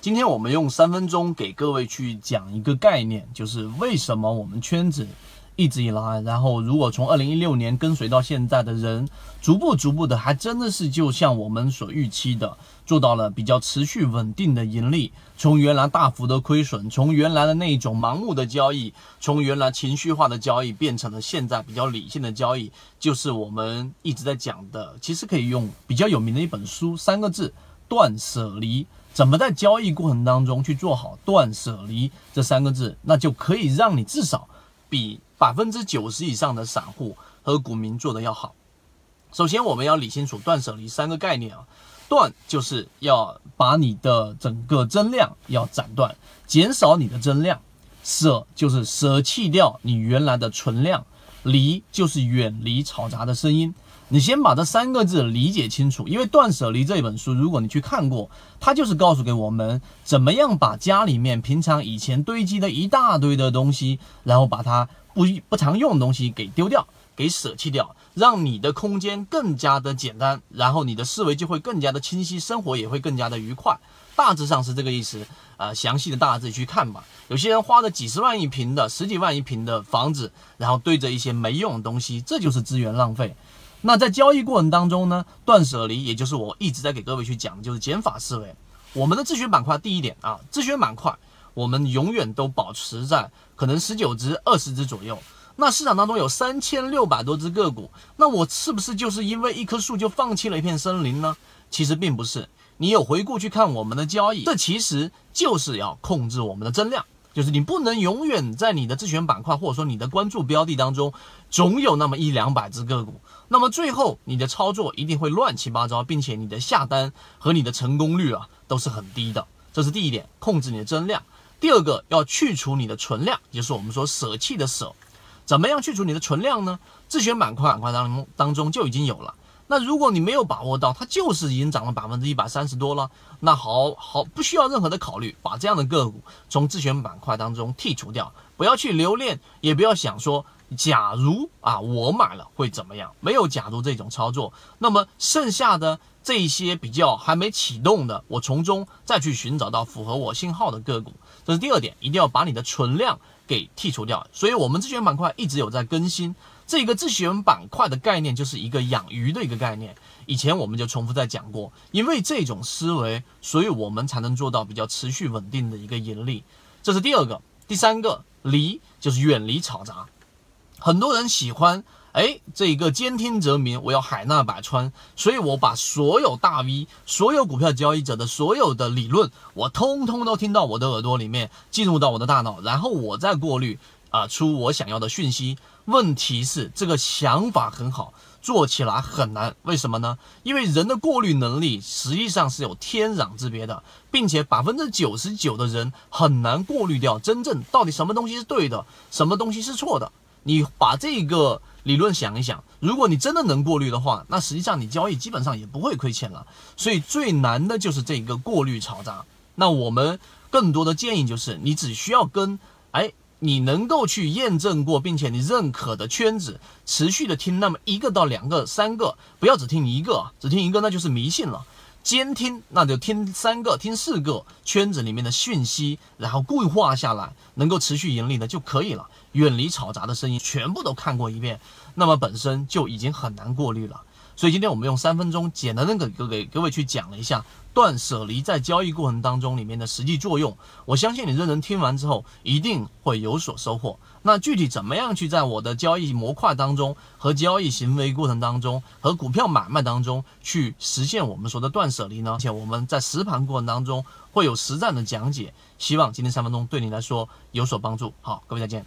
今天我们用三分钟给各位去讲一个概念，就是为什么我们圈子一直以来，然后如果从二零一六年跟随到现在的人，逐步逐步的，还真的是就像我们所预期的，做到了比较持续稳定的盈利。从原来大幅的亏损，从原来的那一种盲目的交易，从原来情绪化的交易，变成了现在比较理性的交易，就是我们一直在讲的。其实可以用比较有名的一本书，三个字：断舍离。怎么在交易过程当中去做好断舍离这三个字，那就可以让你至少比百分之九十以上的散户和股民做的要好。首先，我们要理清楚断舍离三个概念啊，断就是要把你的整个增量要斩断，减少你的增量；舍就是舍弃掉你原来的存量；离就是远离嘈杂的声音。你先把这三个字理解清楚，因为《断舍离》这本书，如果你去看过，它就是告诉给我们怎么样把家里面平常以前堆积的一大堆的东西，然后把它不不常用的东西给丢掉，给舍弃掉，让你的空间更加的简单，然后你的思维就会更加的清晰，生活也会更加的愉快。大致上是这个意思，呃，详细的大家自己去看吧。有些人花了几十万一平的、十几万一平的房子，然后堆着一些没用的东西，这就是资源浪费。那在交易过程当中呢，断舍离，也就是我一直在给各位去讲的，就是减法思维。我们的自选板块第一点啊，自选板块我们永远都保持在可能十九只、二十只左右。那市场当中有三千六百多只个股，那我是不是就是因为一棵树就放弃了一片森林呢？其实并不是。你有回顾去看我们的交易，这其实就是要控制我们的增量。就是你不能永远在你的自选板块或者说你的关注标的当中，总有那么一两百只个股，那么最后你的操作一定会乱七八糟，并且你的下单和你的成功率啊都是很低的。这是第一点，控制你的增量。第二个要去除你的存量，就是我们说舍弃的舍。怎么样去除你的存量呢？自选板块板块当中当中就已经有了。那如果你没有把握到，它就是已经涨了百分之一百三十多了，那好好不需要任何的考虑，把这样的个股从自选板块当中剔除掉，不要去留恋，也不要想说，假如啊我买了会怎么样？没有假如这种操作，那么剩下的这一些比较还没启动的，我从中再去寻找到符合我信号的个股，这是第二点，一定要把你的存量给剔除掉。所以我们自选板块一直有在更新。这个自选板块的概念就是一个养鱼的一个概念，以前我们就重复在讲过，因为这种思维，所以我们才能做到比较持续稳定的一个盈利。这是第二个，第三个离就是远离嘈杂。很多人喜欢，哎，这个兼听则明，我要海纳百川，所以我把所有大 V、所有股票交易者的所有的理论，我通通都听到我的耳朵里面，进入到我的大脑，然后我再过滤啊出我想要的讯息。问题是这个想法很好，做起来很难。为什么呢？因为人的过滤能力实际上是有天壤之别的，并且百分之九十九的人很难过滤掉真正到底什么东西是对的，什么东西是错的。你把这个理论想一想，如果你真的能过滤的话，那实际上你交易基本上也不会亏钱了。所以最难的就是这一个过滤嘈杂。那我们更多的建议就是，你只需要跟哎。你能够去验证过，并且你认可的圈子，持续的听那么一个到两个、三个，不要只听一个，只听一个那就是迷信了。监听那就听三个、听四个圈子里面的讯息，然后固化下来，能够持续盈利的就可以了。远离嘈杂的声音，全部都看过一遍，那么本身就已经很难过滤了。所以今天我们用三分钟简单的给给各位去讲了一下断舍离在交易过程当中里面的实际作用。我相信你认真听完之后一定会有所收获。那具体怎么样去在我的交易模块当中和交易行为过程当中和股票买卖当中去实现我们说的断舍离呢？而且我们在实盘过程当中会有实战的讲解。希望今天三分钟对你来说有所帮助。好，各位再见。